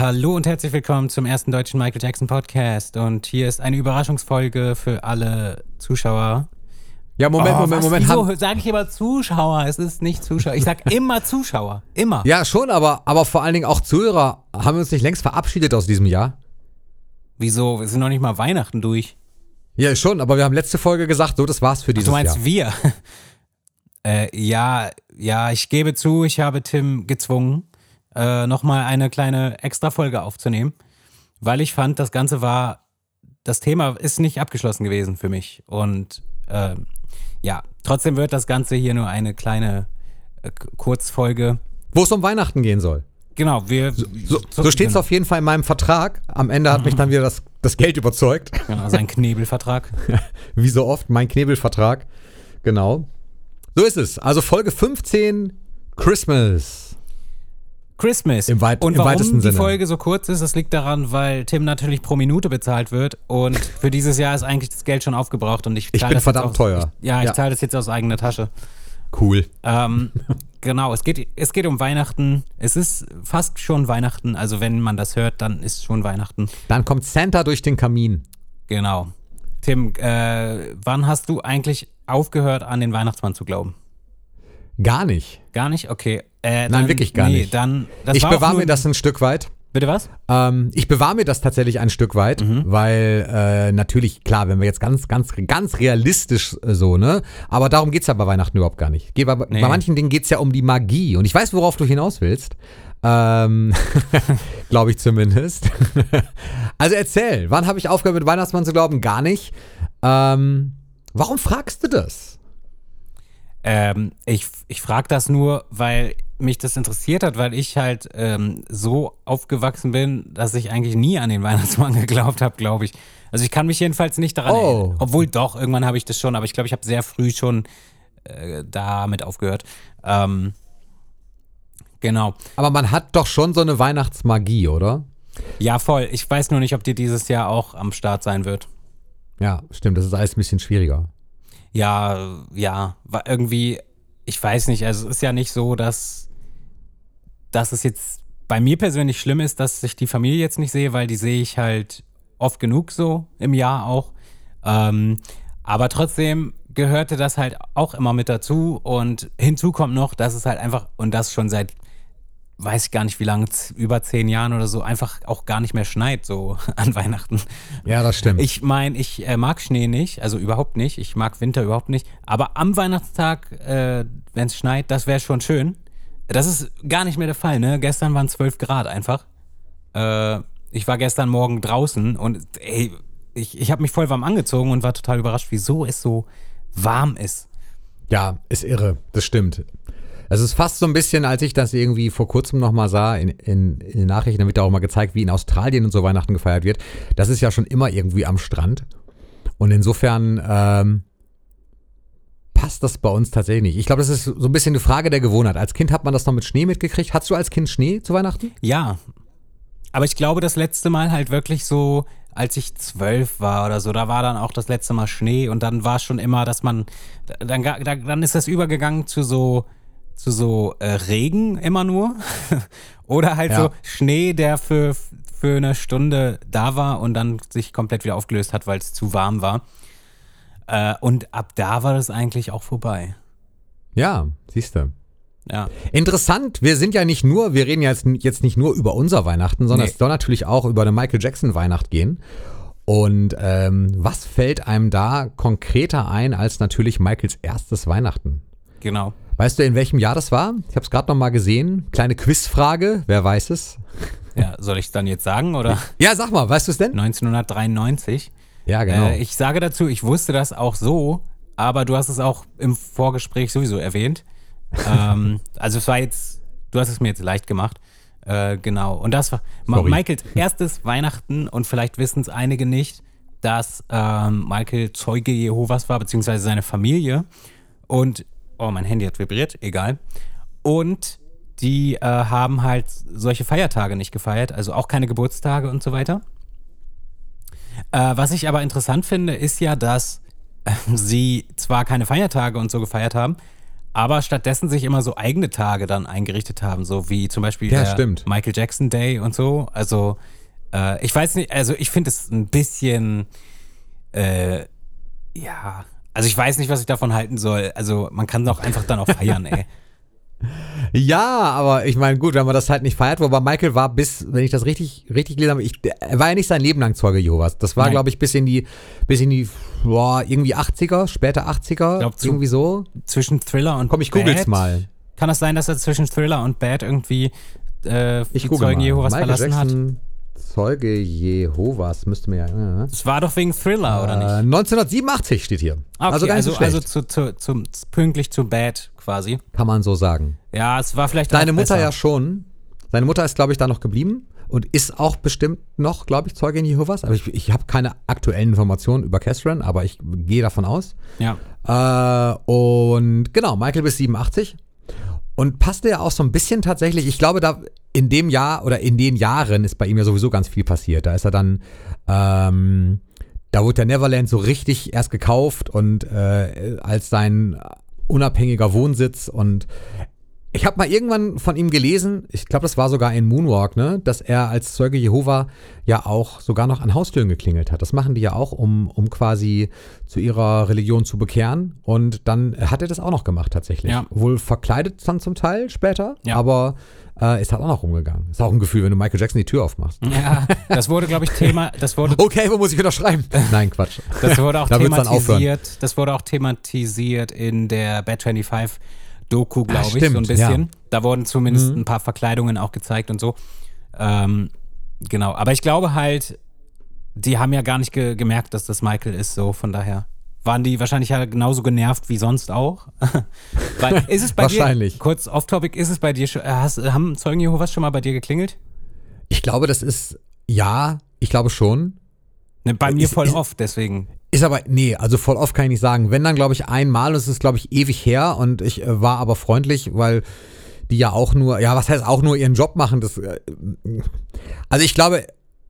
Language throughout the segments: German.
Hallo und herzlich willkommen zum ersten deutschen Michael Jackson Podcast. Und hier ist eine Überraschungsfolge für alle Zuschauer. Ja, Moment, Oh, Moment, Moment. Wieso sage ich immer Zuschauer? Es ist nicht Zuschauer. Ich sag immer Zuschauer. Immer. ja, schon, aber, aber vor allen Dingen auch Zuhörer haben wir uns nicht längst verabschiedet aus diesem Jahr. Wieso? Wir sind noch nicht mal Weihnachten durch. Ja, schon, aber wir haben letzte Folge gesagt, so, das war's für dieses Du meinst Jahr. wir? äh, ja, ja, ich gebe zu, ich habe Tim gezwungen, äh, nochmal eine kleine Extra-Folge aufzunehmen, weil ich fand, das Ganze war, das Thema ist nicht abgeschlossen gewesen für mich. Und ähm, ja, trotzdem wird das Ganze hier nur eine kleine äh, Kurzfolge. Wo es um Weihnachten gehen soll. Genau, wir. So, so steht's auf jeden Fall in meinem Vertrag. Am Ende hat mich dann wieder das, das Geld überzeugt. Genau, sein Knebelvertrag. Wie so oft, mein Knebelvertrag. Genau. So ist es. Also Folge 15, Christmas. Christmas. Im weit- und im warum die Sinne. Folge so kurz ist, das liegt daran, weil Tim natürlich pro Minute bezahlt wird und für dieses Jahr ist eigentlich das Geld schon aufgebraucht und ich Ich bin das verdammt jetzt aus, teuer. Ich, ja, ich Ja. zahle das jetzt aus eigener Tasche. Cool. Ähm, genau, es geht, es geht um Weihnachten. Es ist fast schon Weihnachten. Also wenn man das hört, dann ist schon Weihnachten. Dann kommt Santa durch den Kamin. Genau. Tim, äh, wann hast du eigentlich aufgehört, an den Weihnachtsmann zu glauben? Gar nicht. Gar nicht? Okay. Äh, Nein, dann, wirklich gar nee, nicht. Dann, ich bewahre mir das ein Stück weit. Bitte was? Ähm, ich bewahre mir das tatsächlich ein Stück weit, Mhm. weil äh, natürlich, klar, wenn wir jetzt ganz, ganz, ganz realistisch äh, so, ne? Aber darum geht's ja bei Weihnachten überhaupt gar nicht. Geht bei, Nee. bei manchen Dingen geht's ja um die Magie. Und ich weiß, worauf du hinaus willst. Ähm, Glaube ich zumindest. also erzähl, wann habe ich aufgehört mit Weihnachtsmann zu glauben? Gar nicht. Ähm, warum fragst du das? Ähm, ich ich frage das nur, weil mich das interessiert hat, weil ich halt ähm, so aufgewachsen bin, dass ich eigentlich nie an den Weihnachtsmann geglaubt habe, glaube ich. Also ich kann mich jedenfalls nicht daran Oh. erinnern. Obwohl doch, irgendwann habe ich das schon, aber ich glaube, ich habe sehr früh schon äh, damit aufgehört. Ähm, genau. Aber man hat doch schon so eine Weihnachtsmagie, oder? Ja, voll. Ich weiß nur nicht, ob die dieses Jahr auch am Start sein wird. Ja, stimmt, das ist alles ein bisschen schwieriger. Ja, ja, war irgendwie, ich weiß nicht, also es ist ja nicht so, dass, dass es jetzt bei mir persönlich schlimm ist, dass ich die Familie jetzt nicht sehe, weil die sehe ich halt oft genug so im Jahr auch. Ähm, aber trotzdem gehörte das halt auch immer mit dazu und hinzu kommt noch, dass es halt einfach, und das schon seit, weiß ich gar nicht wie lange, über zehn Jahren oder so, einfach auch gar nicht mehr schneit so an Weihnachten. Ja, das stimmt. Ich meine, ich äh, mag Schnee nicht, also überhaupt nicht. Ich mag Winter überhaupt nicht. Aber am Weihnachtstag, äh, wenn es schneit, das wäre schon schön. Das ist gar nicht mehr der Fall, ne? Gestern waren 12 Grad einfach. Äh, ich war gestern Morgen draußen und ey, ich, ich habe mich voll warm angezogen und war total überrascht, wieso es so warm ist. Ja, ist irre, das stimmt. Es ist fast so ein bisschen, als ich das irgendwie vor kurzem nochmal sah, in, in, in den Nachrichten, da wird da auch mal gezeigt, wie in Australien und so Weihnachten gefeiert wird. Das ist ja schon immer irgendwie am Strand. Und insofern ähm, passt das bei uns tatsächlich nicht. Ich glaube, das ist so ein bisschen eine Frage der Gewohnheit. Als Kind hat man das noch mit Schnee mitgekriegt. Hattest du als Kind Schnee zu Weihnachten? Ja. Aber ich glaube, das letzte Mal halt wirklich so, als ich zwölf war oder so, da war dann auch das letzte Mal Schnee und dann war es schon immer, dass man, dann, dann ist das übergegangen zu so, zu so äh, Regen immer nur. oder halt Ja. so Schnee, der für, für eine Stunde da war und dann sich komplett wieder aufgelöst hat, weil es zu warm war. Äh, und ab da war das eigentlich auch vorbei. Ja, siehst du. Ja. Interessant, wir sind ja nicht nur, wir reden ja jetzt, jetzt nicht nur über unser Weihnachten, sondern Nee. es soll natürlich auch über eine Michael Jackson Weihnacht gehen. Und ähm, was fällt einem da konkreter ein als natürlich Michaels erstes Weihnachten? Genau. Weißt du, in welchem Jahr das war? Ich habe es gerade noch mal gesehen. Kleine Quizfrage, wer weiß es? Ja, soll ich es dann jetzt sagen oder? Ja, sag mal, weißt du es denn? 1993. Ja, genau. Äh, ich sage dazu, ich wusste das auch so, aber du hast es auch im Vorgespräch sowieso erwähnt. ähm, also es war jetzt, du hast es mir jetzt leicht gemacht. Äh, genau. Und das war Sorry. Michaels erstes Weihnachten und vielleicht wissen es einige nicht, dass ähm, Michael Zeuge Jehovas war, beziehungsweise seine Familie. Und, oh, mein Handy hat vibriert, egal. Und die äh, haben halt solche Feiertage nicht gefeiert, also auch keine Geburtstage und so weiter. Äh, was ich aber interessant finde, ist ja, dass äh, sie zwar keine Feiertage und so gefeiert haben, aber stattdessen sich immer so eigene Tage dann eingerichtet haben, so wie zum Beispiel Ja, der stimmt. Michael Jackson Day und so. Also äh, ich weiß nicht, also ich finde es ein bisschen, äh, ja, also ich weiß nicht, was ich davon halten soll. Also man kann doch einfach dann auch feiern, ey. Ja, aber ich meine, gut, wenn man das halt nicht feiert, wobei Michael war bis, wenn ich das richtig, richtig gelesen habe, ich, er war ja nicht sein Leben lang Zeuge Jehovas. Das war, glaube ich, bis in die, bis in die, boah, irgendwie 80er, später 80er, glaub, zu- irgendwie so. Zwischen Thriller und Komm, ich google's Bad, mal. Kann das sein, dass er zwischen Thriller und Bad irgendwie äh, Ich die google Zeugen mal. Jehovas Michael verlassen hat? Zeuge Jehovas, müsste mir ja. Das war doch wegen Thriller, oder Äh, nicht? 1987 steht hier. Ah, Okay, also gar nicht also, so also zu, zu, zum, pünktlich zu Bad quasi. kann man so sagen. Ja, es war vielleicht auch Mutter besser. ja schon. Seine Mutter ist, glaube ich, da noch geblieben und ist auch bestimmt noch, glaube ich, Zeugin Jehovas. Aber ich, ich habe keine aktuellen Informationen über Castron, aber ich gehe davon aus. Ja. Äh, und genau, Michael bis 87. Und passte ja auch so ein bisschen tatsächlich, ich glaube, da in dem Jahr oder in den Jahren ist bei ihm ja sowieso ganz viel passiert. Da ist er dann, ähm, da wurde der Neverland so richtig erst gekauft und äh, als sein unabhängiger Wohnsitz und ich habe mal irgendwann von ihm gelesen, ich glaube, das war sogar in Moonwalk, ne, dass er als Zeuge Jehova ja auch sogar noch an Haustüren geklingelt hat. Das machen die ja auch, um, um quasi zu ihrer Religion zu bekehren. Und dann hat er das auch noch gemacht tatsächlich. Ja. Wohl verkleidet dann zum Teil später, Ja. aber äh, ist halt auch noch rumgegangen. Ist auch ein Gefühl, wenn du Michael Jackson die Tür aufmachst. Ja, das wurde, glaube ich, Thema, das wurde, Okay, wo muss ich unterschreiben? Nein, Quatsch. das wurde auch Da thematisiert, das wurde auch thematisiert in der Bad 25 Doku, glaube ich, so ein bisschen. ja. Mhm. Da wurden zumindest ein paar Verkleidungen auch gezeigt und so. Ähm, genau, aber ich glaube halt, die haben ja gar nicht ge gemerkt, dass das Michael ist, so von daher. Waren die wahrscheinlich ja genauso genervt wie sonst auch? Weil, ist es bei Wahrscheinlich. dir, kurz off-topic, ist es bei dir schon, äh, hast, haben Zeugen Jehovas schon mal bei dir geklingelt? Ich glaube, das ist, ja, ich glaube schon. Ne, bei mir Ist- voll ist- oft, deswegen. Ist aber, nee, also voll oft kann ich nicht sagen. Wenn dann, glaube ich, einmal, und es ist, glaube ich, ewig her und ich äh, war aber freundlich, weil die ja auch nur, ja, was heißt auch nur ihren Job machen, das, äh, also ich glaube,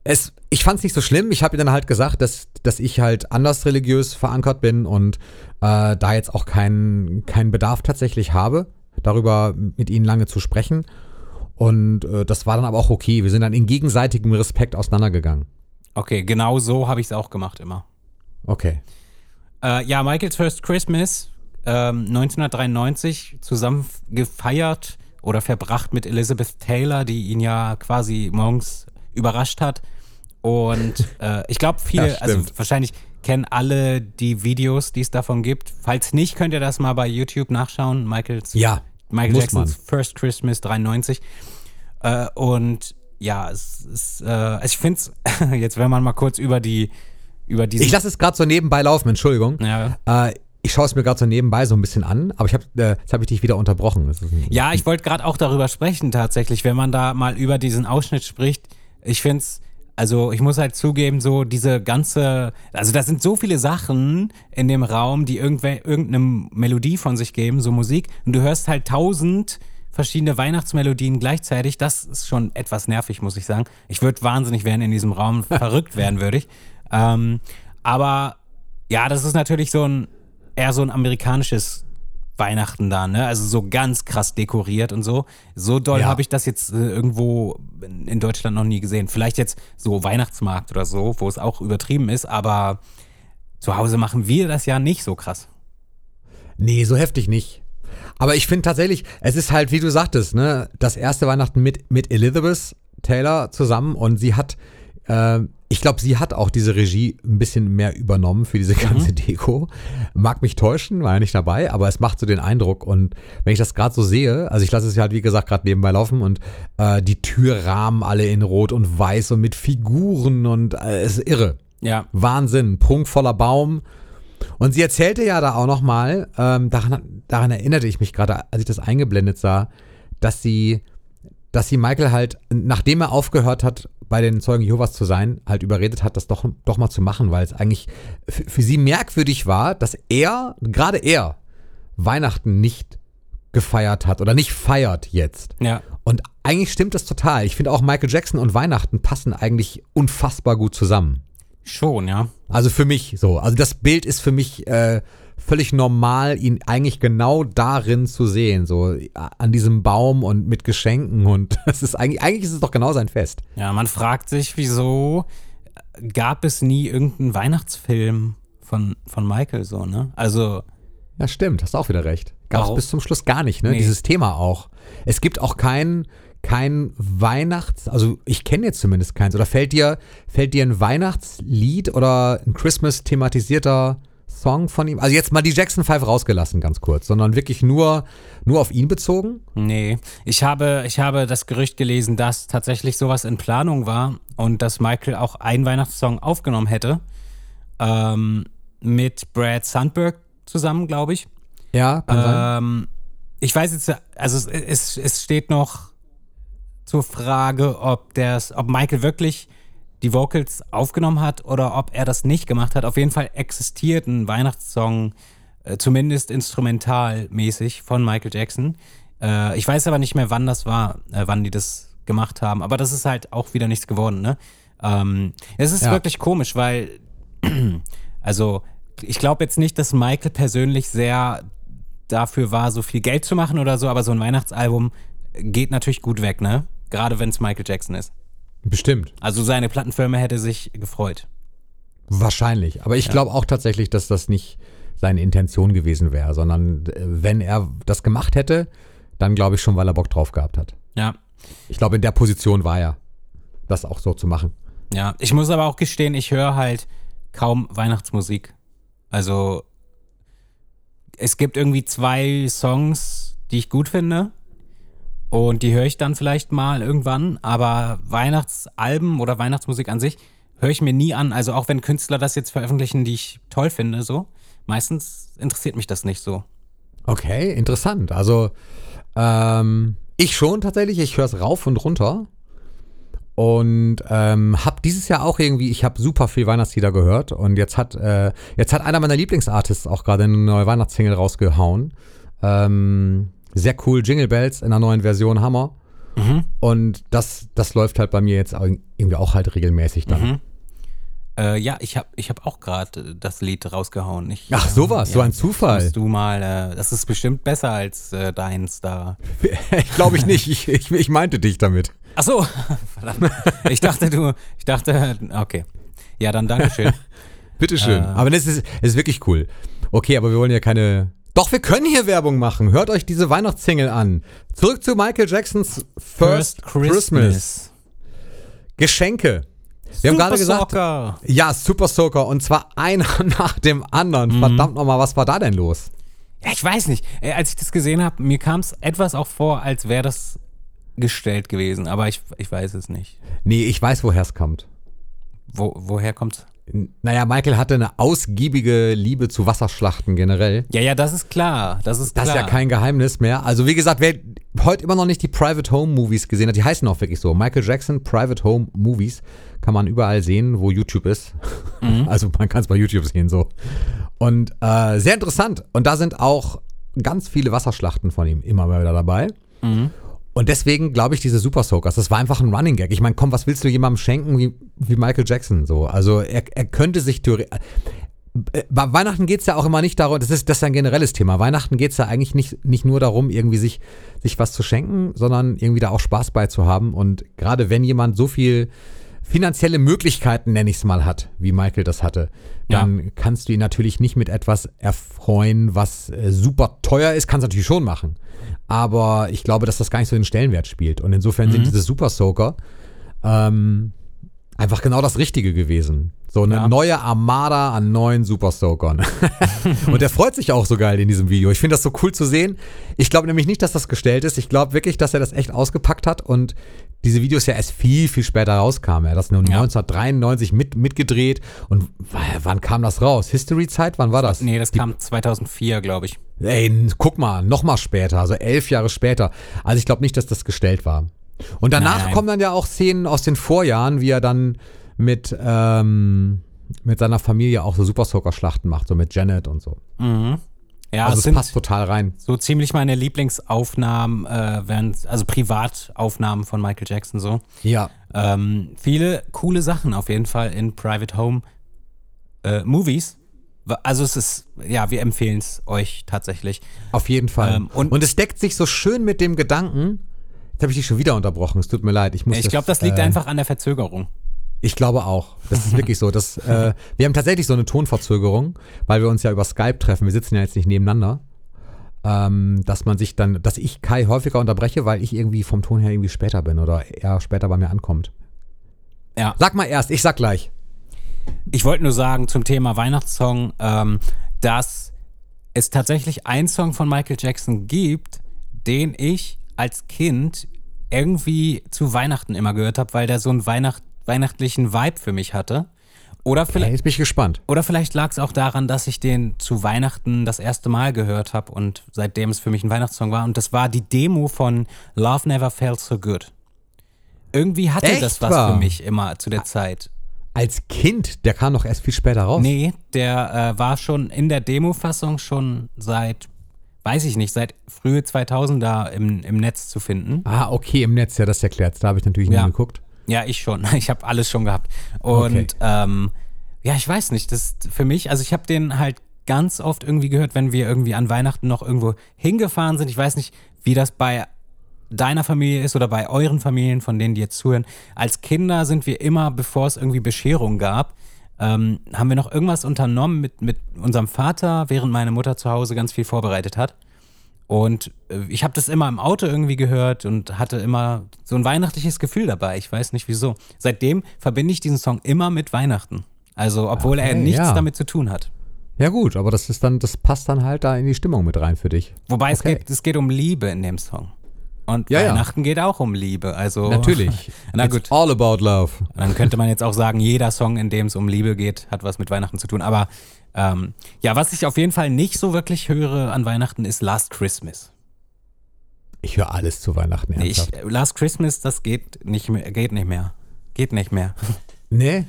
es, ich fand es nicht so schlimm. Ich habe ihr dann halt gesagt, dass, dass ich halt anders religiös verankert bin und äh, da jetzt auch keinen keinen Bedarf tatsächlich habe, darüber mit ihnen lange zu sprechen. Und äh, das war dann aber auch okay. Wir sind dann in gegenseitigem Respekt auseinandergegangen. Okay, genau so habe ich es auch gemacht immer. Okay. Äh, ja, Michael's First Christmas, ähm, 1993, zusammen gefeiert oder verbracht mit Elizabeth Taylor, die ihn ja quasi morgens überrascht hat. Und äh, ich glaube, viele, Ja, also wahrscheinlich kennen alle die Videos, die es davon gibt. Falls nicht, könnt ihr das mal bei YouTube nachschauen. Michael's, Ja, Michael Jacksons man. First Christmas 93. Äh, und ja, es ist, äh, also ich finde es, jetzt wenn man mal kurz über die, über diese. Ich lasse es gerade so nebenbei laufen, Entschuldigung. ja. Äh, ich schaue es mir gerade so nebenbei so ein bisschen an, aber ich hab, äh, jetzt habe ich dich wieder unterbrochen. Ja, ich wollte gerade auch darüber sprechen, tatsächlich, wenn man da mal über diesen Ausschnitt spricht. Ich finde es, also ich muss halt zugeben, so diese ganze, also da sind so viele Sachen in dem Raum, die irgendeine Melodie von sich geben, so Musik, und du hörst halt tausend verschiedene Weihnachtsmelodien gleichzeitig. Das ist schon etwas nervig, muss ich sagen. Ich würde wahnsinnig werden in diesem Raum, verrückt werden würde ich. Ähm, aber ja, das ist natürlich so ein, eher so ein amerikanisches Weihnachten da, ne? Also so ganz krass dekoriert und so. So doll Ja. habe ich das jetzt äh, irgendwo in Deutschland noch nie gesehen. Vielleicht jetzt so Weihnachtsmarkt oder so, wo es auch übertrieben ist, aber zu Hause machen wir das ja nicht so krass. Nee, so heftig nicht. Aber ich finde tatsächlich, es ist halt, wie du sagtest, ne, das erste Weihnachten mit, mit Elizabeth Taylor zusammen und sie hat, ich glaube, sie hat auch diese Regie ein bisschen mehr übernommen für diese ganze Deko. Mag mich täuschen, war ja nicht dabei, aber es macht so den Eindruck. Und wenn ich das gerade so sehe, also ich lasse es ja halt, wie gesagt, gerade nebenbei laufen und äh, die Türrahmen alle in Rot und Weiß und mit Figuren und äh, es ist irre. Ja. Wahnsinn, prunkvoller Baum. Und sie erzählte ja da auch noch mal, ähm, daran, daran erinnerte ich mich gerade, als ich das eingeblendet sah, dass sie, dass sie Michael halt, nachdem er aufgehört hat, bei den Zeugen Jehovas zu sein, halt überredet hat, das doch, doch mal zu machen, weil es eigentlich für sie merkwürdig war, dass er, gerade er, Weihnachten nicht gefeiert hat oder nicht feiert jetzt. Ja. Und eigentlich stimmt das total. Ich finde auch Michael Jackson und Weihnachten passen eigentlich unfassbar gut zusammen. Schon, ja. Also für mich so. Also das Bild ist für mich äh, völlig normal, ihn eigentlich genau darin zu sehen, so an diesem Baum und mit Geschenken und das ist eigentlich, eigentlich ist es doch genau sein Fest. Ja, man fragt sich, wieso gab es nie irgendeinen Weihnachtsfilm von, von Michael so, ne? Also. Ja, stimmt, hast auch wieder recht. Gab es bis zum Schluss gar nicht, ne? Nee. Dieses Thema auch. Es gibt auch kein, kein Weihnachts-, also ich kenne jetzt zumindest keins. Oder fällt dir, fällt dir ein Weihnachtslied oder ein Christmas-thematisierter Song von ihm? Also jetzt mal die Jackson 5 rausgelassen, ganz kurz, sondern wirklich nur, nur auf ihn bezogen? Nee, ich habe, ich habe das Gerücht gelesen, dass tatsächlich sowas in Planung war und dass Michael auch einen Weihnachtssong aufgenommen hätte. Ähm, mit Brad Sandberg zusammen, glaube ich. Ja, kann sein. Ähm, ich weiß jetzt, also es, es, es steht noch zur Frage, ob, der's, ob Michael wirklich die Vocals aufgenommen hat oder ob er das nicht gemacht hat. Auf jeden Fall existiert ein Weihnachtssong, äh, zumindest instrumentalmäßig von Michael Jackson. Äh, ich weiß aber nicht mehr, wann das war, äh, wann die das gemacht haben. Aber das ist halt auch wieder nichts geworden, ne? Ähm, es ist Ja. wirklich komisch, weil, also, ich glaube jetzt nicht, dass Michael persönlich sehr dafür war, so viel Geld zu machen oder so, aber so ein Weihnachtsalbum geht natürlich gut weg, ne? Gerade wenn es Michael Jackson ist. Bestimmt. Also seine Plattenfirma hätte sich gefreut. Wahrscheinlich. Aber ich glaube auch tatsächlich, dass das nicht seine Intention gewesen wäre, sondern äh, wenn er das gemacht hätte, dann glaube ich schon, weil er Bock drauf gehabt hat. Ja. Ich glaube, in der Position war er, das auch so zu machen. Ja. Ich muss aber auch gestehen, ich höre halt kaum Weihnachtsmusik. Also es gibt irgendwie zwei Songs, die ich gut finde. Und die höre ich dann vielleicht mal irgendwann. Aber Weihnachtsalben oder Weihnachtsmusik an sich höre ich mir nie an. Also auch wenn Künstler das jetzt veröffentlichen, die ich toll finde, so. Meistens interessiert mich das nicht so. Okay, interessant. Also ähm, ich schon tatsächlich. Ich höre es rauf und runter. Und ähm, habe dieses Jahr auch irgendwie, ich habe super viel Weihnachtslieder gehört. Und jetzt hat, äh, jetzt hat einer meiner Lieblingsartists auch gerade eine neue Weihnachtssingle rausgehauen. Ähm, sehr cool, Jingle Bells in einer neuen Version, Hammer. Und das, das läuft halt bei mir jetzt irgendwie auch halt regelmäßig dann. Äh, ja, ich habe ich hab auch gerade das Lied rausgehauen. Ich, Ach, äh, sowas, so ein Zufall. Du mal, äh, das ist bestimmt besser als äh, deins da. ich glaube ich nicht. Ich, ich, ich meinte dich damit. Ach so, verdammt. Ich dachte, du, ich dachte, okay. Ja, dann Dankeschön. Bitteschön. Äh. aber das ist, ist wirklich cool. Okay, aber wir wollen ja keine. Doch, wir können hier Werbung machen. Hört euch diese Weihnachtssingle an. Zurück zu Michael Jacksons First, Christmas. Geschenke. Wir haben gerade gesagt, Socker. ja, Super Soaker und zwar einer nach dem anderen. Mhm. Verdammt nochmal, was war da denn los? Ja, ich weiß nicht. Äh, als ich das gesehen habe, mir kam es etwas auch vor, als wäre das gestellt gewesen, aber ich, ich weiß es nicht. Nee, ich weiß, woher es kommt. Wo, woher kommt's? Naja, Michael hatte eine ausgiebige Liebe zu Wasserschlachten generell. Ja, ja, das ist klar. Das ist Das klar. ist ja kein Geheimnis mehr. Also wie gesagt, wer heute immer noch nicht die Private Home Movies gesehen hat, die heißen auch wirklich so. Michael Jackson Private Home Movies kann man überall sehen, wo YouTube ist. Also man kann es bei YouTube sehen so. Und äh, sehr interessant. Und da sind auch ganz viele Wasserschlachten von ihm immer wieder dabei. Und deswegen glaube ich, diese Super Soakers, das war einfach ein Running Gag. Ich meine, komm, was willst du jemandem schenken wie, wie Michael Jackson so? Also er, er könnte sich theoretisch. Bei Weihnachten geht es ja auch immer nicht darum, das ist, das ist ein generelles Thema. Weihnachten geht es ja eigentlich nicht, nicht nur darum, irgendwie sich, sich was zu schenken, sondern irgendwie da auch Spaß bei zu haben. Und gerade wenn jemand so viel finanzielle Möglichkeiten, nenne ich es mal, hat, wie Michael das hatte, dann kannst du ihn natürlich nicht mit etwas erfreuen, was äh, super teuer ist. Kannst du natürlich schon machen. Aber ich glaube, dass das gar nicht so den Stellenwert spielt. Und insofern sind diese Super Soaker ähm, einfach genau das Richtige gewesen. So eine Ja. neue Armada an neuen Super Soakern. und er freut sich auch so geil in diesem Video. Ich finde das so cool zu sehen. Ich glaube nämlich nicht, dass das gestellt ist. Ich glaube wirklich, dass er das echt ausgepackt hat und diese Videos ja erst viel, viel später rauskamen. Er hat das nur Ja. 1993 mit, mitgedreht. Und wann kam das raus? History-Zeit? Wann war das? Nee, das kam 2004, glaube ich. Ey, guck mal, noch mal später, also elf Jahre später. Also ich glaube nicht, dass das gestellt war. Und danach Nein, nein. kommen dann ja auch Szenen aus den Vorjahren, wie er dann mit, ähm, mit seiner Familie auch so Super Soaker-Schlachten macht, so mit Janet und so. Ja, also es passt total rein. so ziemlich meine Lieblingsaufnahmen, äh, während, also Privataufnahmen von Michael Jackson so. Ja. Ähm, viele coole Sachen auf jeden Fall in Private Home äh, Movies, Also es ist, ja, wir empfehlen es euch tatsächlich. Auf jeden Fall. Ähm, und- und, es deckt sich so schön mit dem Gedanken. Jetzt habe ich dich schon wieder unterbrochen. Es tut mir leid. Ich, muss Ich glaube, das liegt äh, einfach an der Verzögerung. Ich glaube auch. Das ist wirklich so. Das, äh, wir haben tatsächlich so eine Tonverzögerung, weil wir uns ja über Skype treffen. Wir sitzen ja jetzt nicht nebeneinander. Ähm, dass man sich dann, dass ich Kai häufiger unterbreche, weil ich irgendwie vom Ton her irgendwie später bin oder er später bei mir ankommt. Ja. Sag mal erst, ich sag gleich. Ich wollte nur sagen zum Thema Weihnachtssong, ähm, dass es tatsächlich einen Song von Michael Jackson gibt, den ich als Kind irgendwie zu Weihnachten immer gehört habe, weil der so einen Weihnacht weihnachtlichen Vibe für mich hatte. Oder vielleicht, jetzt bin ich gespannt. oder vielleicht lag es auch daran, dass ich den zu Weihnachten das erste Mal gehört habe und seitdem es für mich ein Weihnachtssong war. Und das war die Demo von Love Never Felt So Good. Irgendwie hatte Echt das was wahr? für mich immer zu der Zeit. Als Kind, der kam doch erst viel später raus. Nee, der äh, war schon in der Demo-Fassung schon seit, weiß ich nicht, seit frühe 2000er im, im Netz zu finden. Ah, okay, im Netz, ja, das erklärt Da habe ich natürlich Ja. nie geguckt. Ja, ich schon. Ich habe alles schon gehabt. Und Okay. ähm, ja, ich weiß nicht, das ist für mich, also ich habe den halt ganz oft irgendwie gehört, wenn wir irgendwie an Weihnachten noch irgendwo hingefahren sind. Ich weiß nicht, wie das bei deiner Familie ist oder bei euren Familien, von denen die jetzt zuhören. Als Kinder sind wir immer, bevor es irgendwie Bescherung gab, ähm, haben wir noch irgendwas unternommen mit, mit unserem Vater, während meine Mutter zu Hause ganz viel vorbereitet hat. Und äh, ich habe das immer im Auto irgendwie gehört und hatte immer so ein weihnachtliches Gefühl dabei. Ich weiß nicht wieso. Seitdem verbinde ich diesen Song immer mit Weihnachten. Also, obwohl er Okay, nichts ja. damit zu tun hat. Ja gut, aber das ist dann, das passt dann halt da in die Stimmung mit rein für dich. Wobei es, Okay. geht, es geht um Liebe in dem Song. Und Ja, ja. Weihnachten geht auch um Liebe. Also, Natürlich. Na It's gut. all about love. Dann könnte man jetzt auch sagen, jeder Song, in dem es um Liebe geht, hat was mit Weihnachten zu tun. Aber ähm, ja, was ich auf jeden Fall nicht so wirklich höre an Weihnachten, ist Last Christmas. Ich höre alles zu Weihnachten Nee, ernsthaft. ich, Last Christmas, das geht nicht mehr. Geht nicht mehr. Geht nicht mehr. nee,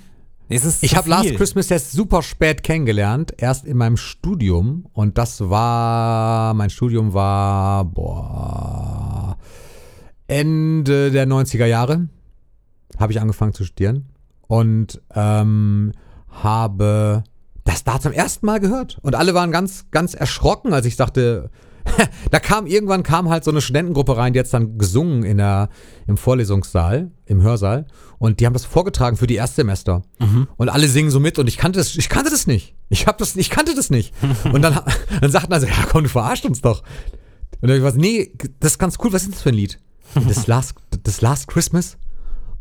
Ich habe Last. Christmas jetzt super spät kennengelernt, erst in meinem Studium. Und das war, mein Studium war, boah, Ende der 90er Jahre habe ich angefangen zu studieren. Und ähm, habe das da zum ersten Mal gehört. Und alle waren ganz, ganz erschrocken, als ich sagte, da kam irgendwann kam halt so eine Studentengruppe rein, die jetzt dann gesungen in der, im Vorlesungssaal, im Hörsaal. Und die haben das vorgetragen für die Erstsemester. Und alle singen so mit und ich kannte das, ich kannte das nicht. Ich hab das, ich kannte das nicht. Und dann, dann sagten also, ja komm, du verarscht uns doch. Und dann hab ich was, nee, das ist ganz cool, was ist das für ein Lied? Das Last, das Last Christmas?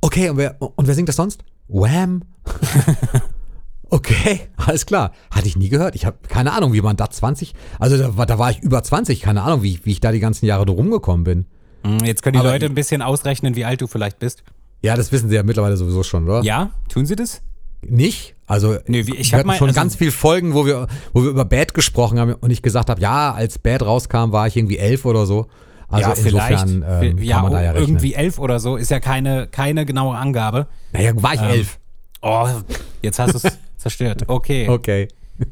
Okay, und wer, und wer singt das sonst? Wham! Okay, alles klar. Hatte ich nie gehört. Ich habe keine Ahnung, wie man da 20, also da, war- da war ich über 20, keine Ahnung, wie, wie ich da die ganzen Jahre drum gekommen bin. Mm, Jetzt können die Aber- Leute ein bisschen ausrechnen, wie alt du vielleicht bist. Ja, das wissen sie ja mittlerweile sowieso schon, oder? Ja, tun sie das? Nicht? Also Nee, wie- ich wir hatten schon also- ganz viele Folgen, wo wir, wo wir über Bad gesprochen haben und ich gesagt habe, ja, als Bad rauskam, war ich irgendwie elf oder so. Also ja, vielleicht. insofern ähm, ja, kann man da ja rechnen. irgendwie elf oder so ist ja keine, keine genaue Angabe. Naja, war ich elf. Oh, jetzt hast du es zerstört. Okay. Okay.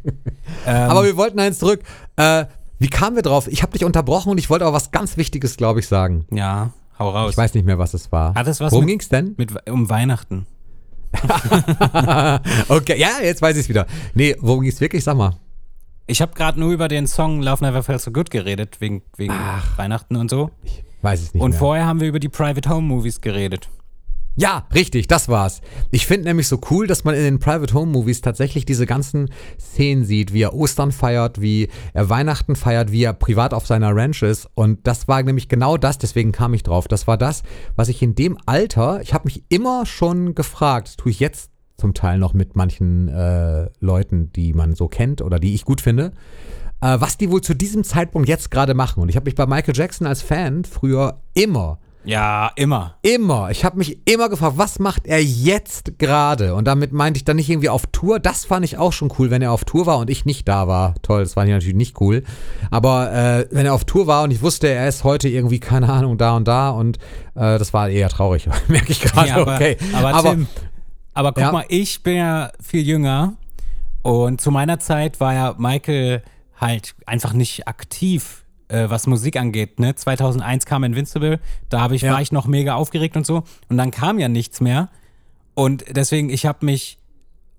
Ähm, Aber wir wollten eins zurück. Äh, wie kamen wir drauf? Ich habe dich unterbrochen und ich wollte auch was ganz Wichtiges, glaube ich, sagen. ja, hau raus. Ich weiß nicht mehr, was es war. Hat es was Worum mit- ging's denn? Mit, um Weihnachten. Okay, ja, jetzt weiß ich's wieder. Nee, worum ging's wirklich? Sag mal. Ich habe gerade nur über den Song Love Never Felt So Good geredet, wegen, wegen Weihnachten und so. Ich weiß es nicht Und mehr. vorher haben wir über die Private Home Movies geredet. Ja, richtig, das war's. Ich finde nämlich so cool, dass man in den Private Home Movies tatsächlich diese ganzen Szenen sieht, wie er Ostern feiert, wie er Weihnachten feiert, wie er privat auf seiner Ranch ist. Und das war nämlich genau das, deswegen kam ich drauf. Das war das, was ich in dem Alter, ich habe mich immer schon gefragt, das tue ich jetzt zum Teil noch mit manchen äh, Leuten, die man so kennt oder die ich gut finde, äh, was die wohl zu diesem Zeitpunkt jetzt gerade machen. Und ich habe mich bei Michael Jackson als Fan früher immer Ja, immer. Immer. Ich habe mich immer gefragt, was macht er jetzt gerade? Und damit meinte ich dann nicht irgendwie auf Tour. Das fand ich auch schon cool, wenn er auf Tour war und ich nicht da war. Toll, das war natürlich nicht cool. Aber äh, wenn er auf Tour war und ich wusste, er ist heute irgendwie, keine Ahnung, da und da und äh, das war eher traurig, merke ich gerade. Ja, aber, okay. aber, Tim, aber guck Ja. mal, ich bin ja viel jünger und zu meiner Zeit war ja Michael halt einfach nicht aktiv, äh, was Musik angeht. Ne? 2001 kam Invincible, da ich, Ja. war ich noch mega aufgeregt und so und dann kam ja nichts mehr und deswegen, ich habe mich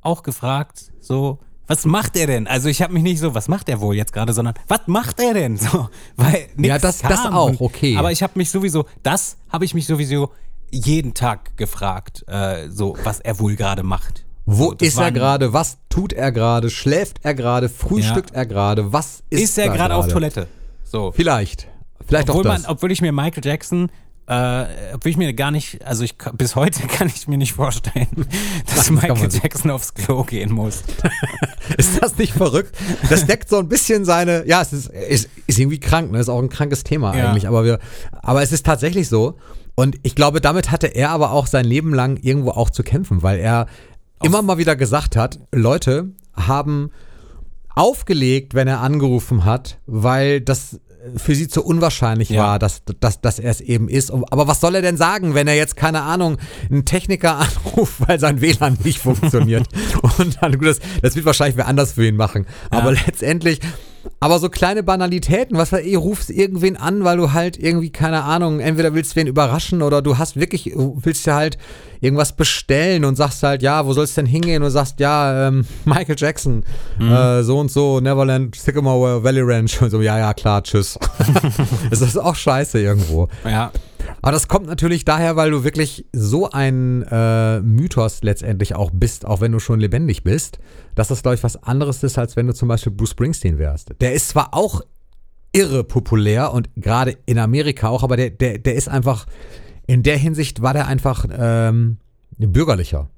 auch gefragt, so, was macht er denn? Also ich habe mich nicht so, was macht er wohl jetzt gerade, sondern was macht er denn? So, weil ja, das, das auch, okay. Aber ich habe mich sowieso, das habe ich mich sowieso jeden Tag gefragt, äh, so was er wohl gerade macht. Wo so, ist er gerade? Was tut er gerade? Schläft er gerade? Frühstückt ja. er gerade? Was ist Ist er gerade auf Toilette? So. Vielleicht. Vielleicht obwohl auch das. Man, obwohl ich mir Michael Jackson äh, obwohl ich mir gar nicht, also ich bis heute kann ich mir nicht vorstellen, dass das Michael Jackson aufs Klo gehen muss. ist das nicht verrückt? Das deckt so ein bisschen seine, ja, es ist, ist, ist irgendwie krank, ne? Ist auch ein krankes Thema ja. eigentlich, aber wir, aber es ist tatsächlich so. Und ich glaube, damit hatte er aber auch sein Leben lang irgendwo auch zu kämpfen, weil er Auf immer mal wieder gesagt hat, Leute haben aufgelegt, wenn er angerufen hat, weil das für sie zu unwahrscheinlich ja. war, dass, dass, dass er es eben ist. Aber was soll er denn sagen, wenn er jetzt, keine Ahnung, einen Techniker anruft, weil sein WLAN nicht funktioniert? Und dann, das, das wird wahrscheinlich wer anders für ihn machen. Aber ja. letztendlich aber so kleine Banalitäten, was weiß ich, rufst irgendwen an, weil du halt irgendwie, keine Ahnung, entweder willst du wen überraschen oder du hast wirklich, willst ja halt irgendwas bestellen und sagst halt, ja, wo sollst du denn hingehen? Und sagst, ja, ähm, Michael Jackson, mhm. äh, so und so, Neverland, Sycamore Valley Ranch und so, ja, ja, klar, tschüss. das ist auch scheiße irgendwo. Ja. Aber das kommt natürlich daher, weil du wirklich so ein äh, Mythos letztendlich auch bist, auch wenn du schon lebendig bist, dass das, glaube ich, was anderes ist, als wenn du zum Beispiel Bruce Springsteen wärst. Der ist zwar auch irre populär und gerade in Amerika auch, aber der, der, der ist einfach, in der Hinsicht war der einfach ähm, bürgerlicher.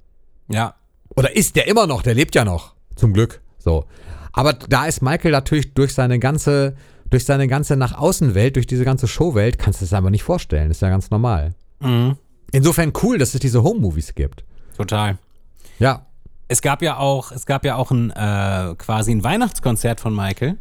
Ja. Oder ist der immer noch, der lebt ja noch, zum Glück. So. Aber da ist Michael natürlich durch seine ganze durch seine ganze nach außen Welt, durch diese ganze Showwelt, kannst du es einfach nicht vorstellen. Ist ja ganz normal. Mhm. Insofern cool, dass es diese Home-Movies gibt. Total. Ja. Es gab ja auch, es gab ja auch ein äh, quasi ein Weihnachtskonzert von Michael.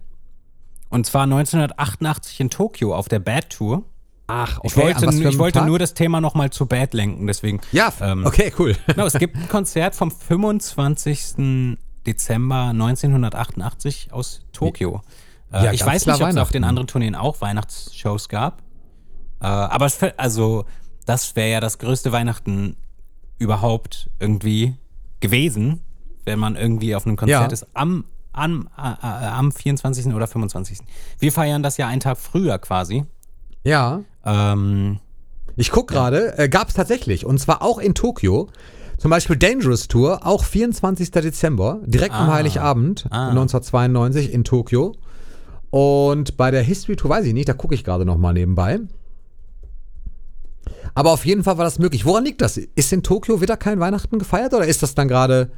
Und zwar 1988 in Tokio auf der Bad Tour. Ach, okay. Ich wollte, ich wollte nur das Thema nochmal zu Bad lenken, deswegen. Ja, ähm, okay, cool. Genau, es gibt ein Konzert vom 25. Dezember 1988 aus Tokio. Äh, ja, ich weiß nicht, ob es auf den anderen Tourneen auch Weihnachtsshows gab. Äh, aber es, also, das wäre ja das größte Weihnachten überhaupt irgendwie gewesen, wenn man irgendwie auf einem Konzert ja. ist am, am, äh, am 24. oder 25. Wir feiern das ja einen Tag früher quasi. Ja. Ähm, ich gucke gerade, äh, gab es tatsächlich. Und zwar auch in Tokio. Zum Beispiel Dangerous Tour, auch 24. Dezember, direkt ah, am Heiligabend ah. 1992 in Tokio. Und bei der History Tour weiß ich nicht, da gucke ich gerade nochmal nebenbei. Aber auf jeden Fall war das möglich. Woran liegt das? Ist in Tokio wieder kein Weihnachten gefeiert oder ist das dann gerade,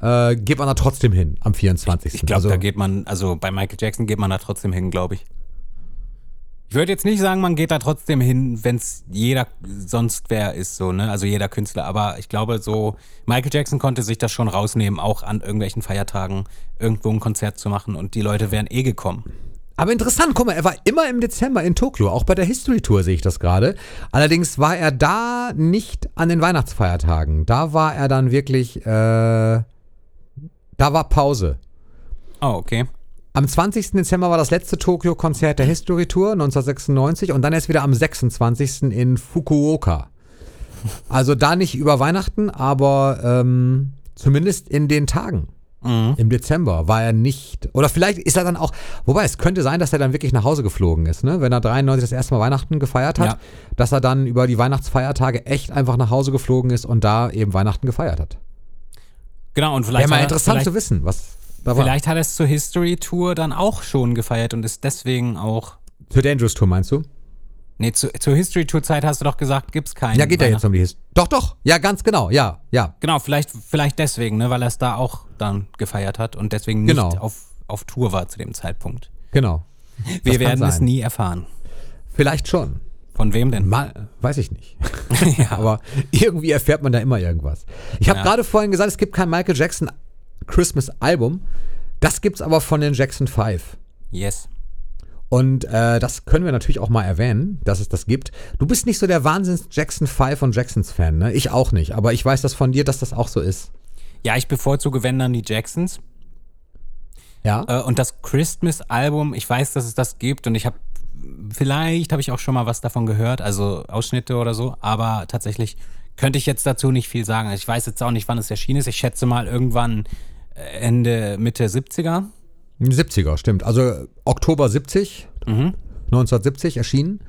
äh, geht man da trotzdem hin am 24.? Ich, ich glaube, also, da geht man, also bei Michael Jackson geht man da trotzdem hin, glaube ich. Ich würde jetzt nicht sagen, man geht da trotzdem hin, wenn es jeder sonst wer ist, so, ne? Also jeder Künstler. Aber ich glaube, so, Michael Jackson konnte sich das schon rausnehmen, auch an irgendwelchen Feiertagen irgendwo ein Konzert zu machen und die Leute wären eh gekommen. Aber interessant, guck mal, er war immer im Dezember in Tokio, auch bei der History Tour sehe ich das gerade. Allerdings war er da nicht an den Weihnachtsfeiertagen. Da war er dann wirklich, äh, da war Pause. Oh, okay. Am 20. Dezember war das letzte Tokio-Konzert der History Tour 1996 und dann erst wieder am 26. in Fukuoka. Also da nicht über Weihnachten, aber ähm, zumindest in den Tagen. Mhm. Im Dezember war er nicht. Oder vielleicht ist er dann auch. Wobei, es könnte sein, dass er dann wirklich nach Hause geflogen ist, ne? Wenn er 93 das erste Mal Weihnachten gefeiert hat, ja. dass er dann über die Weihnachtsfeiertage echt einfach nach Hause geflogen ist und da eben Weihnachten gefeiert hat. Genau, und vielleicht. Wäre mal interessant zu wissen, was da war. Vielleicht hat er es zur History Tour dann auch schon gefeiert und ist deswegen auch. Zur Dangerous Tour meinst du? Nee, zu, zur History Tour Zeit hast du doch gesagt, gibt's keinen. Ja, geht ja jetzt um die History. Doch, doch. Ja, ganz genau. Ja, ja. Genau, vielleicht, vielleicht deswegen, ne, weil er es da auch dann gefeiert hat und deswegen nicht genau. auf, auf Tour war zu dem Zeitpunkt. Genau. Wir werden es nie erfahren. Vielleicht schon. Von wem denn? Mal, weiß ich nicht. ja. Aber irgendwie erfährt man da immer irgendwas. Ich habe ja. gerade vorhin gesagt, es gibt kein Michael Jackson Christmas Album. Das gibt's aber von den Jackson 5. Yes. Und äh, das können wir natürlich auch mal erwähnen, dass es das gibt. Du bist nicht so der Wahnsinns Jackson 5 und Jacksons Fan, ne? Ich auch nicht, aber ich weiß das von dir, dass das auch so ist. Ja, ich bevorzuge, wenn dann die Jacksons. Ja. Äh, und das Christmas-Album, ich weiß, dass es das gibt und ich habe, vielleicht habe ich auch schon mal was davon gehört, also Ausschnitte oder so, aber tatsächlich könnte ich jetzt dazu nicht viel sagen. Also ich weiß jetzt auch nicht, wann es erschienen ist. Ich schätze mal irgendwann Ende, Mitte 70er. 70er, stimmt. Also Oktober 70, Mhm. 1970 erschienen.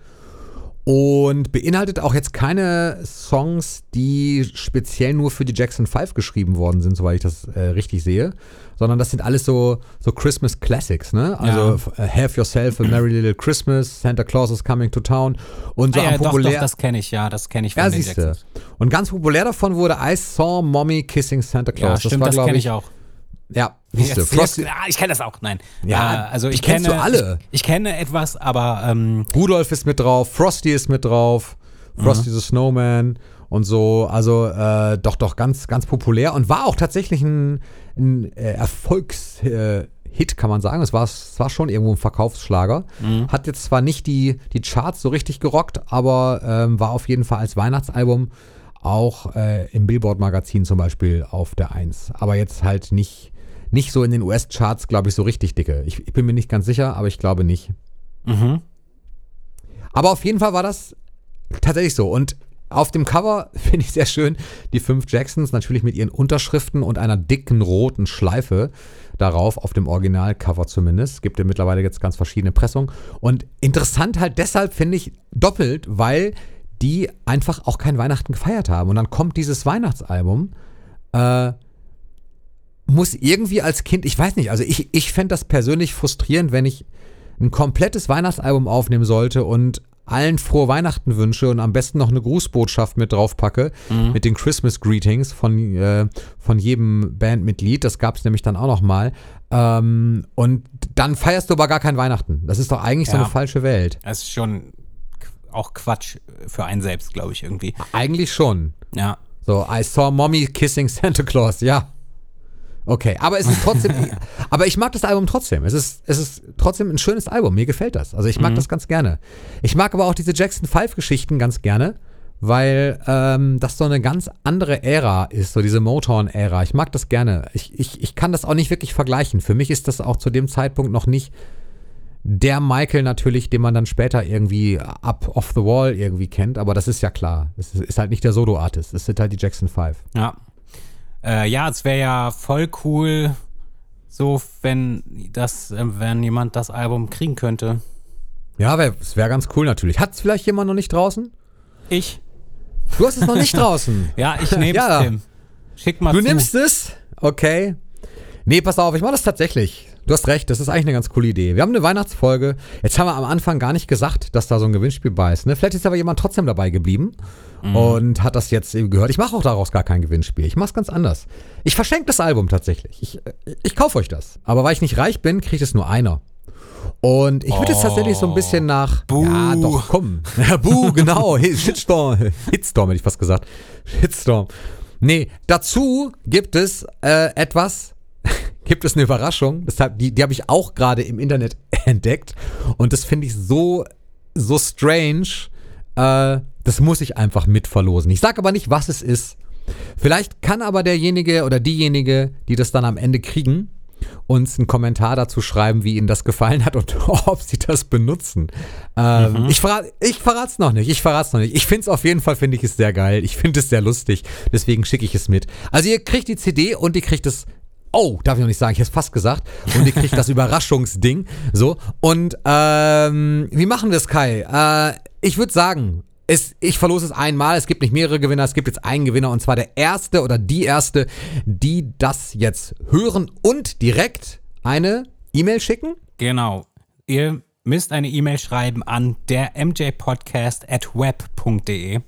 Und beinhaltet auch jetzt keine Songs, die speziell nur für die Jackson 5 geschrieben worden sind, soweit ich das äh, richtig sehe. Sondern das sind alles so, so Christmas Classics, ne? Also äh, Have Yourself a Merry Little Christmas, Santa Claus is Coming to Town und so Ah, ja, am doch, populär. doch, das kenne ich, ja, das kenne ich von ja, den siehste. Jacksons. Und ganz populär davon wurde I Saw Mommy Kissing Santa Claus. Ja, stimmt, das, glaub kenne ich auch. Ja, siehste. Jetzt- Frosty, jetzt- ah, ich kenne das auch, nein. Ja, äh, also ich kenne du alle. Ich, ich kenne etwas, aber ähm, Rudolph ist mit drauf, Frosty ist mit drauf, Frosty the Snowman und so. Also äh, doch, doch ganz, ganz populär und war auch tatsächlich ein, ein äh, Erfolgshit, äh, Hit, kann man sagen. Es war, es war schon irgendwo ein Verkaufsschlager. Hat jetzt zwar nicht die, die Charts so richtig gerockt, aber ähm, war auf jeden Fall als Weihnachtsalbum auch äh, im Billboard-Magazin zum Beispiel auf der Eins. Aber jetzt halt nicht, nicht so in den US-Charts, glaube ich, so richtig dicke. Ich, ich bin mir nicht ganz sicher, aber ich glaube nicht. mhm. Aber auf jeden Fall war das tatsächlich so. Und auf dem Cover finde ich sehr schön die fünf Jacksons, natürlich mit ihren Unterschriften und einer dicken roten Schleife darauf, auf dem Originalcover zumindest. Gibt ja mittlerweile jetzt ganz verschiedene Pressungen. Und interessant halt deshalb finde ich doppelt, weil die einfach auch kein Weihnachten gefeiert haben. Und dann kommt dieses Weihnachtsalbum. Äh, muss irgendwie als Kind, ich weiß nicht, also ich, ich fände das persönlich frustrierend, wenn ich ein komplettes Weihnachtsalbum aufnehmen sollte und allen frohe Weihnachten wünsche und am besten noch eine Grußbotschaft mit draufpacke mit den Christmas Greetings von, äh, von jedem Bandmitglied. Das gab es nämlich dann auch noch mal. Ähm, und dann feierst du aber gar kein Weihnachten. Das ist doch eigentlich so Ja. eine falsche Welt. Das ist schon auch Quatsch für einen selbst, glaube ich, irgendwie. Eigentlich schon. Ja. So, I saw mommy kissing Santa Claus, ja. Okay, aber es ist trotzdem, aber ich mag das Album trotzdem. Es ist, es ist trotzdem ein schönes Album. Mir gefällt das. Also ich mag das ganz gerne. Ich mag aber auch diese Jackson 5 Geschichten ganz gerne, weil ähm, das so eine ganz andere Ära ist, so diese Motown-Ära. Ich mag das gerne. Ich, ich, ich kann das auch nicht wirklich vergleichen. Für mich ist das auch zu dem Zeitpunkt noch nicht der Michael natürlich, den man dann später irgendwie up off the wall irgendwie kennt, aber das ist ja klar. Es ist, ist halt nicht der Solo-Artist, es sind halt die Jackson 5. Ja. Äh, ja, es wäre ja voll cool, so wenn das, äh, wenn jemand das Album kriegen könnte. Ja, wär, es wäre ganz cool natürlich. Hat es vielleicht jemand noch nicht draußen? Ich? Du hast es noch nicht draußen. Ja, ich nehme es, Ja. Tim. Schick mal Du zu. nimmst es? Okay. Nee, pass auf, ich mache das tatsächlich. Du hast recht, das ist eigentlich eine ganz coole Idee. Wir haben eine Weihnachtsfolge. Jetzt haben wir am Anfang gar nicht gesagt, dass da so ein Gewinnspiel bei ist. Ne? Vielleicht ist aber jemand trotzdem dabei geblieben und hat das jetzt eben gehört. Ich mache auch daraus gar kein Gewinnspiel. Ich mache es ganz anders. Ich verschenke das Album tatsächlich. Ich, äh, ich kaufe euch das. Aber weil ich nicht reich bin, kriegt es nur einer. Und ich würde jetzt tatsächlich so ein bisschen nach. Buh. Ja, doch, komm. Ja, Buh, genau. Hi- Shitstorm. Hitstorm hätte ich fast gesagt. Shitstorm. Nee, dazu gibt es äh, etwas, gibt es eine Überraschung. Deshalb, die, die habe ich auch gerade im Internet entdeckt. Und das finde ich so, so strange. Äh, das muss ich einfach mitverlosen. Ich sage aber nicht, was es ist. Vielleicht kann aber derjenige oder diejenige, die das dann am Ende kriegen, uns einen Kommentar dazu schreiben, wie ihnen das gefallen hat und ob sie das benutzen. Ähm, Ich, verrat, ich verrat's noch nicht. Ich verrat's noch nicht. Ich finde es auf jeden Fall, finde ich es sehr geil. Ich finde es sehr lustig. Deswegen schicke ich es mit. Also ihr kriegt die CD und ihr kriegt es. Oh, darf ich noch nicht sagen, ich hätte fast gesagt. Und ihr kriegt das Überraschungsding. So. Und ähm, wie machen wir es, Kai? Äh, ich würde sagen, es, ich verlose es einmal. Es gibt nicht mehrere Gewinner. Es gibt jetzt einen Gewinner und zwar der erste oder die erste, die das jetzt hören und direkt eine E-Mail schicken. Genau. Ihr müsst eine E-Mail schreiben an der mjpodcast at web.de.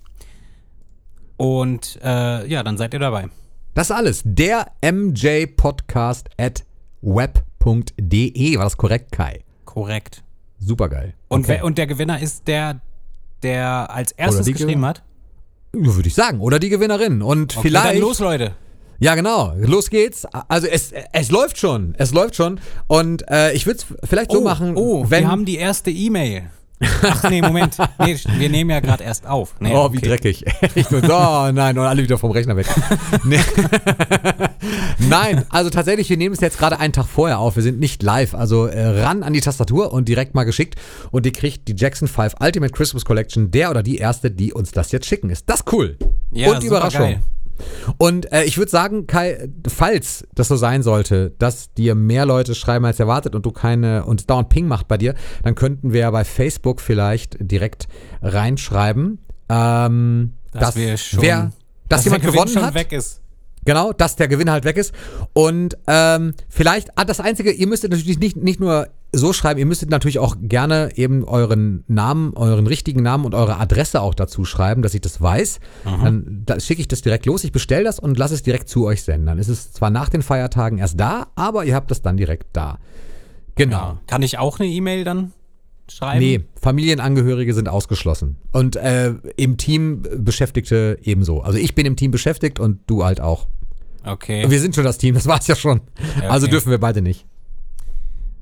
Und äh, ja, dann seid ihr dabei. Das ist alles. Der mjpodcast at web.de. War das korrekt, Kai? Korrekt. Supergeil. Und, Okay. wer, und der Gewinner ist der, der als erstes geschrieben Gewinner- hat. Ja, Würde ich sagen. Oder die Gewinnerin. Und Okay, vielleicht. Dann los, Leute. Ja, genau. Los geht's. Also es, es läuft schon. Es läuft schon. Und äh, ich würde es vielleicht so machen, oh wenn. wir haben die erste E-Mail. Ach nee, Moment. Nee, wir nehmen ja gerade erst auf. Nee, Oh, wie okay. dreckig. Ich nur, oh nein, und alle wieder vom Rechner weg. Nee. nein, also tatsächlich, wir nehmen es jetzt gerade einen Tag vorher auf. Wir sind nicht live. Also äh, ran an die Tastatur und direkt mal geschickt. Und ihr kriegt die Jackson 5 Ultimate Christmas Collection, der oder die erste, die uns das jetzt schicken. Ist das cool? Ja, und Überraschung. supergeil. Und äh, ich würde sagen, Kai, falls das so sein sollte, dass dir mehr Leute schreiben als erwartet und du keine und es dauernd Ping macht bei dir, dann könnten wir ja bei Facebook vielleicht direkt reinschreiben, ähm, Dass dass, wir schon- wer, dass, der jemand Gewinn gewonnen schon hat. Genau, dass der Gewinn halt weg ist. Und ähm, vielleicht, ah, das Einzige, ihr müsstet natürlich nicht, nicht nur so schreiben, ihr müsstet natürlich auch gerne eben euren Namen, euren richtigen Namen und eure Adresse auch dazu schreiben, dass ich das weiß. Dann da schicke ich das direkt los, ich bestelle das und lasse es direkt zu euch senden. Dann ist es zwar nach den Feiertagen erst da, aber ihr habt das dann direkt da. Genau. Ja. Kann ich auch eine E-Mail dann schreiben? Nee, Familienangehörige sind ausgeschlossen. Und äh, im Team Beschäftigte ebenso. Also ich bin im Team beschäftigt und du halt auch. Okay. Wir sind schon das Team, das war's ja schon. Also okay. dürfen wir beide nicht.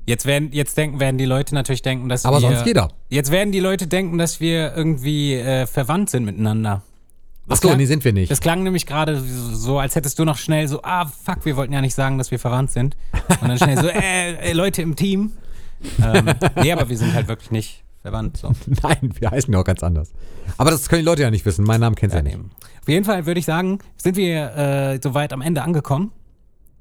Jetzt werden, jetzt denken, werden die Leute natürlich denken, dass Aber wir. sonst jeder. Jetzt werden die Leute denken, dass wir irgendwie äh, verwandt sind miteinander. Das Achso, klang- nee, sind wir nicht. Das klang nämlich gerade so, als hättest du noch schnell so, ah, fuck, wir wollten ja nicht sagen, dass wir verwandt sind. Und dann schnell so, äh, äh Leute im Team. Ähm, nee, aber wir sind halt wirklich nicht verwandt. So. Nein, wir heißen ja auch ganz anders. Aber das können die Leute ja nicht wissen. Meinen Namen kennst du ja nicht. Auf jeden Fall würde ich sagen, sind wir äh, soweit am Ende angekommen.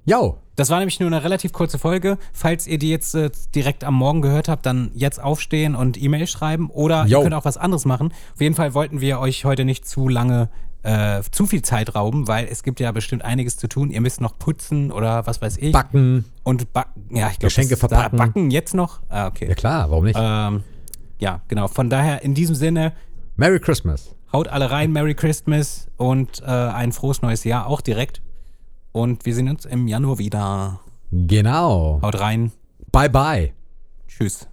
Jo, Das war nämlich nur eine relativ kurze Folge. Falls ihr die jetzt äh, direkt am Morgen gehört habt, dann jetzt aufstehen und E-Mail schreiben oder Jo. ihr könnt auch was anderes machen. Auf jeden Fall wollten wir euch heute nicht zu lange, äh, zu viel Zeit rauben, weil es gibt ja bestimmt einiges zu tun. Ihr müsst noch putzen oder was weiß ich. backen. und backen. Ja, ich glaube, Geschenke verpacken. backen jetzt noch. Ah, Ja okay. klar, warum nicht? Ähm, ja, genau. Von daher in diesem Sinne, Merry Christmas. haut alle rein, Merry Christmas und äh, ein frohes neues Jahr auch direkt. Und wir sehen uns im Januar wieder. Genau. Haut rein. Bye bye. Tschüss.